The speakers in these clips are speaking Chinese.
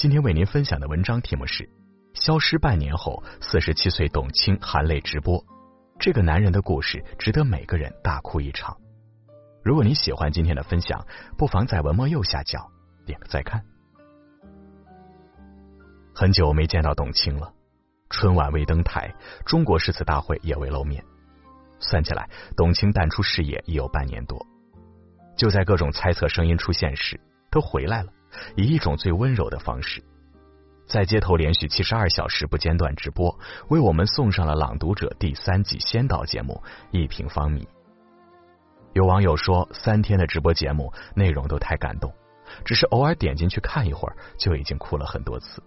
今天为您分享的文章题目是《消失半年后，四十七岁董卿含泪直播》，这个男人的故事值得每个人大哭一场。如果你喜欢今天的分享，不妨在文末右下角点个再看。很久没见到董卿了，春晚未登台，中国诗词大会也未露面，算起来，董卿淡出视野已有半年多。就在各种猜测声音出现时，都回来了。以一种最温柔的方式，在街头连续七十二小时不间断直播，为我们送上了《朗读者》第三季先导节目《一平方米》。有网友说，三天的直播节目内容都太感动，只是偶尔点进去看一会儿，就已经哭了很多次。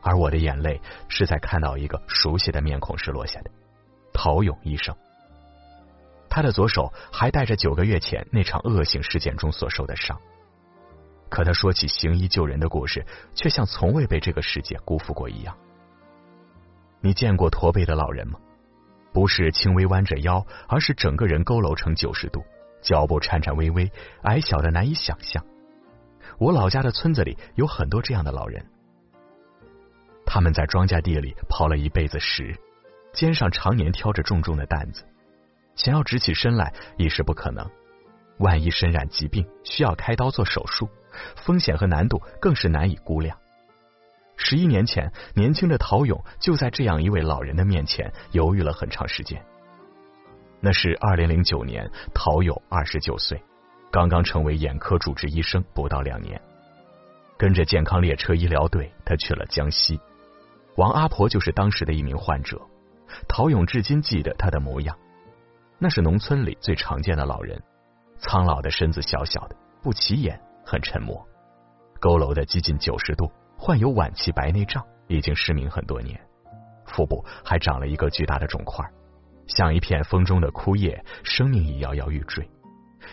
而我的眼泪是在看到一个熟悉的面孔时落下的——陶勇医生。他的左手还带着九个月前那场恶性事件中所受的伤。可他说起行医救人的故事，却像从未被这个世界辜负过一样。你见过驼背的老人吗？不是轻微弯着腰，而是整个人佝偻成九十度，脚步颤颤巍巍，矮小的难以想象。我老家的村子里有很多这样的老人，他们在庄稼地里刨了一辈子石，肩上常年挑着重重的担子，想要直起身来已是不可能。万一身染疾病，需要开刀做手术。风险和难度更是难以估量。十一年前，年轻的陶勇就在这样一位老人的面前犹豫了很长时间。那是二零零九年，陶勇二十九岁，刚刚成为眼科主治医生不到两年。跟着健康列车医疗队，他去了江西。王阿婆就是当时的一名患者。陶勇至今记得她的模样，那是农村里最常见的老人，苍老的身子，小小的，不起眼。很沉默，佝偻的接近九十度，患有晚期白内障，已经失明很多年，腹部还长了一个巨大的肿块，像一片风中的枯叶，生命已摇摇欲坠。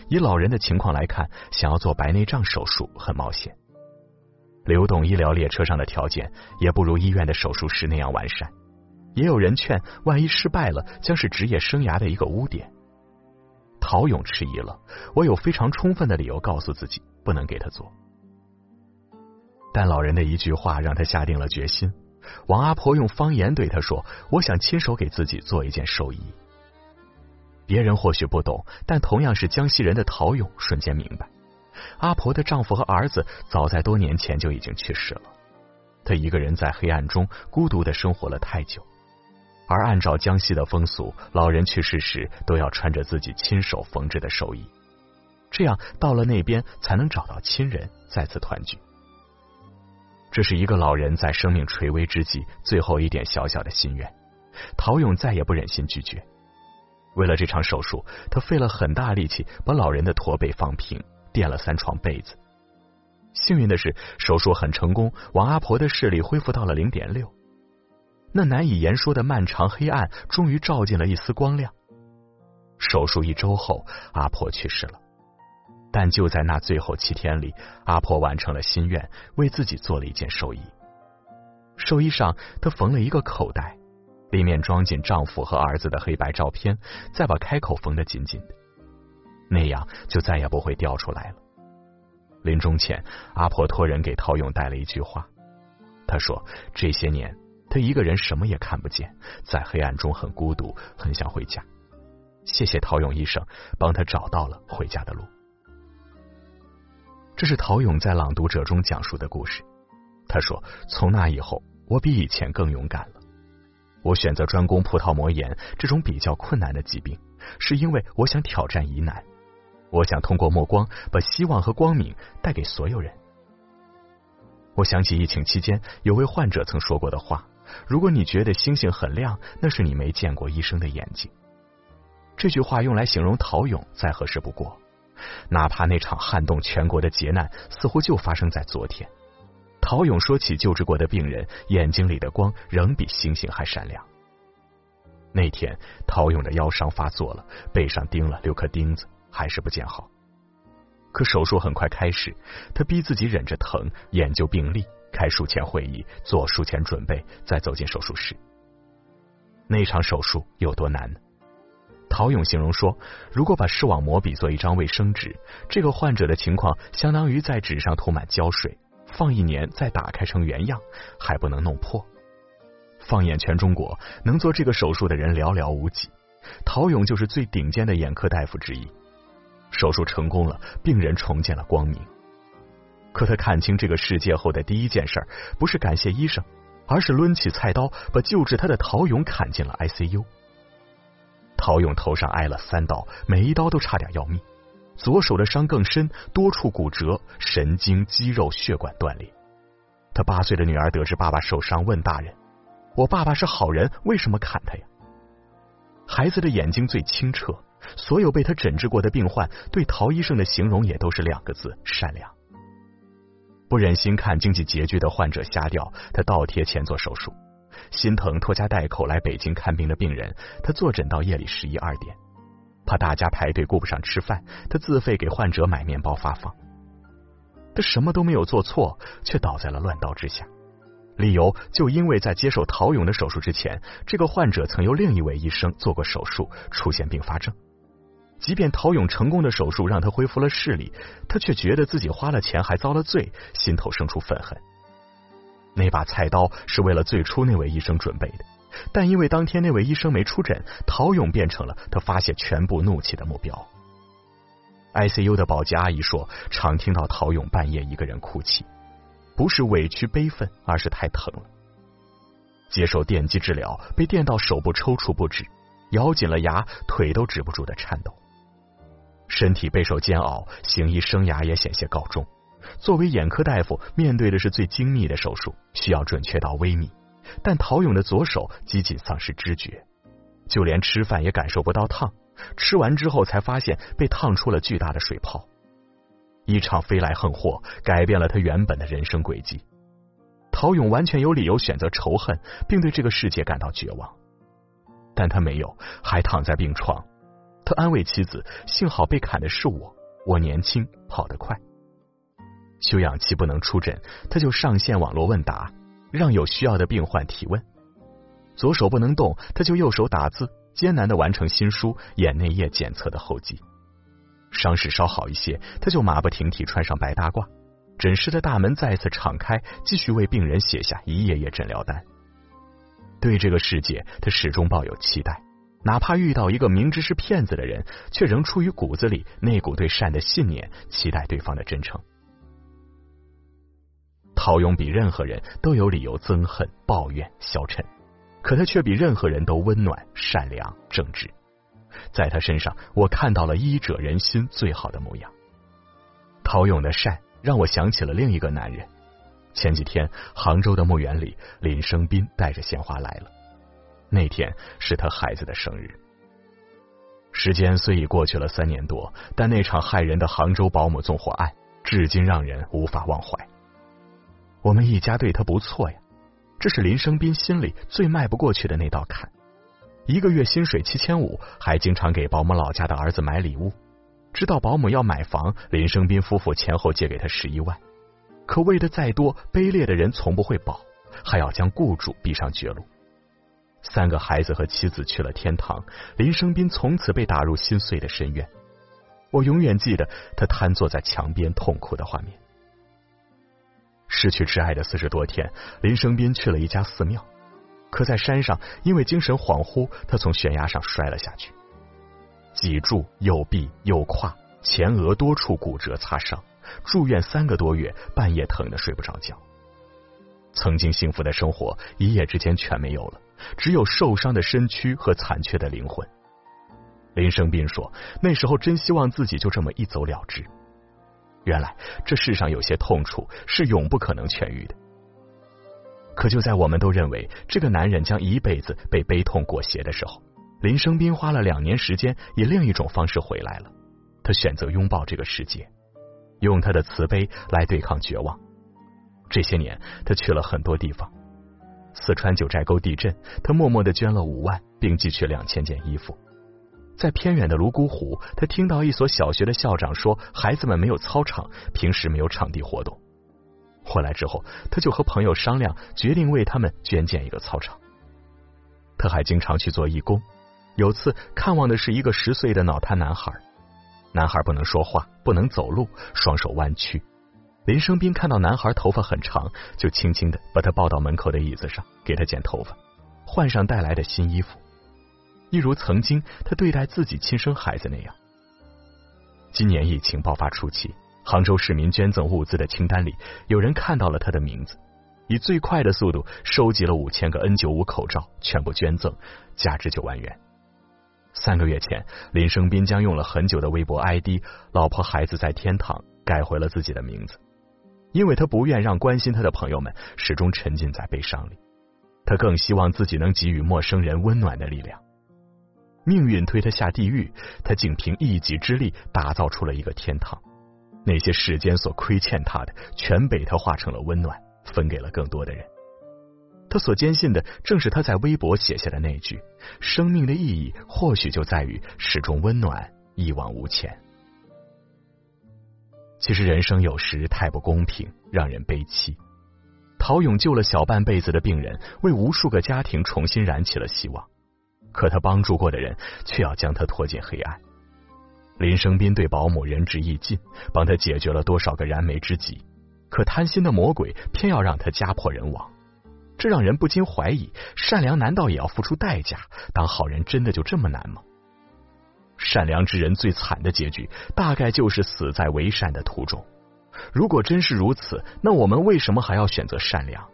以老人的情况来看，想要做白内障手术很冒险，流动医疗列车上的条件也不如医院的手术室那样完善。也有人劝，万一失败了，将是职业生涯的一个污点。陶勇迟疑了，我有非常充分的理由告诉自己。不能给他做，但老人的一句话让他下定了决心。王阿婆用方言对他说：“我想亲手给自己做一件寿衣。”别人或许不懂，但同样是江西人的陶勇瞬间明白：阿婆的丈夫和儿子早在多年前就已经去世了，她一个人在黑暗中孤独的生活了太久。而按照江西的风俗，老人去世时都要穿着自己亲手缝制的寿衣。这样到了那边才能找到亲人，再次团聚。这是一个老人在生命垂危之际最后一点小小的心愿。陶勇再也不忍心拒绝。为了这场手术，他费了很大力气把老人的驼背放平，垫了三床被子。幸运的是，手术很成功，王阿婆的视力恢复到了零点六。那难以言说的漫长黑暗终于照进了一丝光亮。手术一周后，阿婆去世了。但就在那最后七天里，阿婆完成了心愿，为自己做了一件寿衣。寿衣上，她缝了一个口袋，里面装进丈夫和儿子的黑白照片，再把开口缝得紧紧的，那样就再也不会掉出来了。临终前，阿婆托人给陶勇带了一句话，她说：“这些年，他一个人什么也看不见，在黑暗中很孤独，很想回家。谢谢陶勇医生，帮他找到了回家的路。”这是陶勇在《朗读者》中讲述的故事。他说：“从那以后，我比以前更勇敢了。我选择专攻葡萄膜炎这种比较困难的疾病，是因为我想挑战疑难。我想通过目光，把希望和光明带给所有人。”我想起疫情期间有位患者曾说过的话，如果你觉得星星很亮，那是你没见过医生的眼睛。这句话用来形容陶勇再合适不过。哪怕那场撼动全国的劫难似乎就发生在昨天，陶勇说起救治过的病人，眼睛里的光仍比星星还闪亮。那天，陶勇的腰伤发作了，背上钉了六颗钉子，还是不见好。可手术很快开始，他逼自己忍着疼，研究病例，开术前会议，做术前准备，再走进手术室。那场手术有多难？陶勇形容说：“如果把视网膜比作一张卫生纸，这个患者的情况相当于在纸上涂满胶水，放一年再打开成原样，还不能弄破。放眼全中国，能做这个手术的人寥寥无几，陶勇就是最顶尖的眼科大夫之一。手术成功了，病人重见了光明。可他看清这个世界后的第一件事，不是感谢医生，而是抡起菜刀，把救治他的陶勇砍进了 ICU。”陶勇头上挨了三刀，每一刀都差点要命。左手的伤更深，多处骨折，神经、肌肉、血管断裂。他八岁的女儿得知爸爸受伤，问大人：“我爸爸是好人，为什么砍他呀？”孩子的眼睛最清澈，所有被他诊治过的病患对陶医生的形容也都是两个字：善良。不忍心看经济拮据的患者瞎掉，他倒贴钱做手术。心疼拖家带口来北京看病的病人，他坐诊到夜里十一二点，怕大家排队顾不上吃饭，他自费给患者买面包发放。他什么都没有做错，却倒在了乱刀之下。理由就因为在接受陶勇的手术之前，这个患者曾由另一位医生做过手术，出现并发症。即便陶勇成功的手术让他恢复了视力，他却觉得自己花了钱还遭了罪，心头生出愤恨。那把菜刀是为了最初那位医生准备的，但因为当天那位医生没出诊，陶勇变成了他发泄全部怒气的目标。ICU 的保洁阿姨说，常听到陶勇半夜一个人哭泣，不是委屈悲愤，而是太疼了。接受电击治疗，被电到手部抽搐不止，咬紧了牙，腿都止不住的颤抖，身体备受煎熬，行医生涯也险些告终。作为眼科大夫，面对的是最精密的手术，需要准确到微米。但陶勇的左手几近丧失知觉，就连吃饭也感受不到烫，吃完之后才发现被烫出了巨大的水泡。一场飞来横祸改变了他原本的人生轨迹。陶勇完全有理由选择仇恨，并对这个世界感到绝望，但他没有，还躺在病床。他安慰妻子：“幸好被砍的是我，我年轻，跑得快。”休养期不能出诊，他就上线网络问答，让有需要的病患提问。左手不能动，他就右手打字，艰难的完成新书眼内液检测的后记。伤势稍好一些，他就马不停蹄穿上白大褂，诊室的大门再次敞开，继续为病人写下一页页诊疗单。对这个世界，他始终抱有期待，哪怕遇到一个明知是骗子的人，却仍出于骨子里那股对善的信念，期待对方的真诚。陶勇比任何人都有理由憎恨、抱怨、消沉，可他却比任何人都温暖、善良、正直。在他身上，我看到了医者仁心最好的模样。陶勇的善让我想起了另一个男人。前几天，杭州的墓园里，林生斌带着鲜花来了。那天是他孩子的生日。时间虽已过去了三年多，但那场骇人的杭州保姆纵火案，至今让人无法忘怀。我们一家对他不错呀，这是林生斌心里最迈不过去的那道坎。一个月薪水七千五，还经常给保姆老家的儿子买礼物。知道保姆要买房，林生斌夫妇前后借给他十一万。可为的再多，卑劣的人从不会保，还要将雇主逼上绝路。三个孩子和妻子去了天堂，林生斌从此被打入心碎的深渊。我永远记得他瘫坐在墙边痛哭的画面。失去挚爱的四十多天，林生斌去了一家寺庙，可在山上，因为精神恍惚，他从悬崖上摔了下去，脊柱、右臂、右胯、前额多处骨折擦伤，住院三个多月，半夜疼得睡不着觉。曾经幸福的生活一夜之间全没有了，只有受伤的身躯和残缺的灵魂。林生斌说：“那时候真希望自己就这么一走了之。”原来这世上有些痛楚是永不可能痊愈的。可就在我们都认为这个男人将一辈子被悲痛裹挟的时候，林生斌花了两年时间，以另一种方式回来了。他选择拥抱这个世界，用他的慈悲来对抗绝望。这些年，他去了很多地方。四川九寨沟地震，他默默的捐了五万，并寄去两千件衣服。在偏远的泸沽湖，他听到一所小学的校长说，孩子们没有操场，平时没有场地活动。回来之后，他就和朋友商量，决定为他们捐建一个操场。他还经常去做义工。有次看望的是一个十岁的脑瘫男孩，男孩不能说话，不能走路，双手弯曲。林生斌看到男孩头发很长，就轻轻的把他抱到门口的椅子上，给他剪头发，换上带来的新衣服，一如曾经他对待自己亲生孩子那样。今年疫情爆发初期。杭州市民捐赠物资的清单里，有人看到了他的名字，以最快的速度收集了五千个 N 九五口罩，全部捐赠，价值九万元。三个月前，林生斌将用了很久的微博 ID“ 老婆孩子在天堂”改回了自己的名字，因为他不愿让关心他的朋友们始终沉浸在悲伤里，他更希望自己能给予陌生人温暖的力量。命运推他下地狱，他竟凭一己之力打造出了一个天堂。那些世间所亏欠他的，全被他化成了温暖，分给了更多的人。他所坚信的，正是他在微博写下的那句：“生命的意义，或许就在于始终温暖，一往无前。”其实人生有时太不公平，让人悲戚。陶勇救了小半辈子的病人，为无数个家庭重新燃起了希望，可他帮助过的人，却要将他拖进黑暗。林生斌对保姆仁至义尽，帮他解决了多少个燃眉之急，可贪心的魔鬼偏要让他家破人亡，这让人不禁怀疑：善良难道也要付出代价？当好人真的就这么难吗？善良之人最惨的结局，大概就是死在为善的途中。如果真是如此，那我们为什么还要选择善良？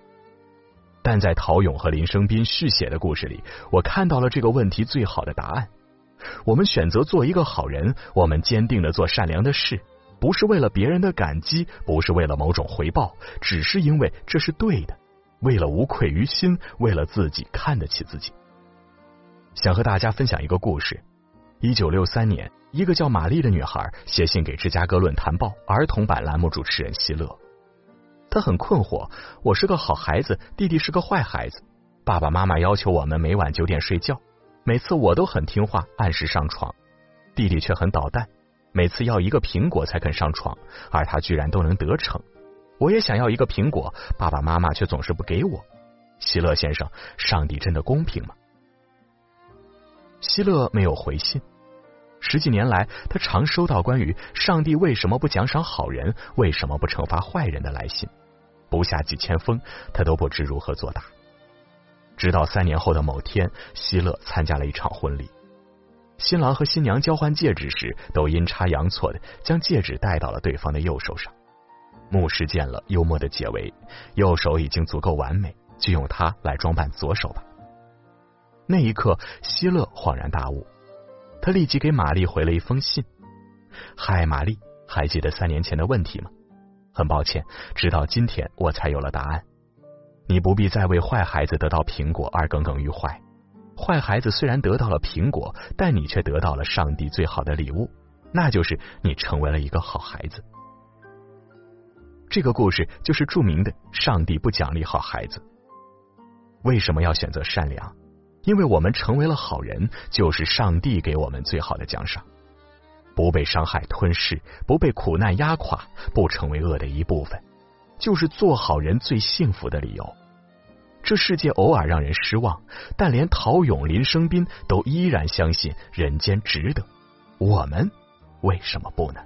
但在陶勇和林生斌续写的故事里，我看到了这个问题最好的答案。我们选择做一个好人，我们坚定的做善良的事，不是为了别人的感激，不是为了某种回报，只是因为这是对的，为了无愧于心，为了自己看得起自己。想和大家分享一个故事：一九六三年，一个叫玛丽的女孩写信给芝加哥论坛报儿童版栏目主持人希勒，她很困惑：我是个好孩子，弟弟是个坏孩子，爸爸妈妈要求我们每晚九点睡觉。每次我都很听话，按时上床，弟弟却很捣蛋，每次要一个苹果才肯上床，而他居然都能得逞。我也想要一个苹果，爸爸妈妈却总是不给我。希勒先生，上帝真的公平吗？希勒没有回信。十几年来，他常收到关于上帝为什么不奖赏好人，为什么不惩罚坏人的来信，不下几千封，他都不知如何作答。直到三年后的某天，希勒参加了一场婚礼。新郎和新娘交换戒指时，都阴差阳错的将戒指戴到了对方的右手上。牧师见了，幽默的解围：“右手已经足够完美，就用它来装扮左手吧。”那一刻，希勒恍然大悟，他立即给玛丽回了一封信：“嗨，玛丽，还记得三年前的问题吗？很抱歉，直到今天我才有了答案。”你不必再为坏孩子得到苹果而耿耿于怀。坏孩子虽然得到了苹果，但你却得到了上帝最好的礼物，那就是你成为了一个好孩子。这个故事就是著名的“上帝不奖励好孩子”。为什么要选择善良？因为我们成为了好人，就是上帝给我们最好的奖赏。不被伤害吞噬，不被苦难压垮，不成为恶的一部分。就是做好人最幸福的理由。这世界偶尔让人失望，但连陶勇、林生斌都依然相信人间值得。我们为什么不呢？